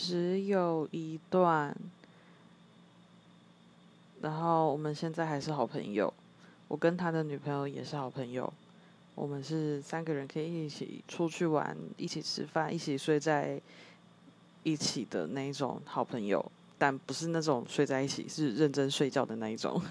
只有一段然后我们现在还是好朋友我跟他的女朋友也是好朋友我们是三个人可以一起出去玩一起吃饭一起睡在一起的那一种好朋友但不是那种睡在一起是认真睡觉的那一种。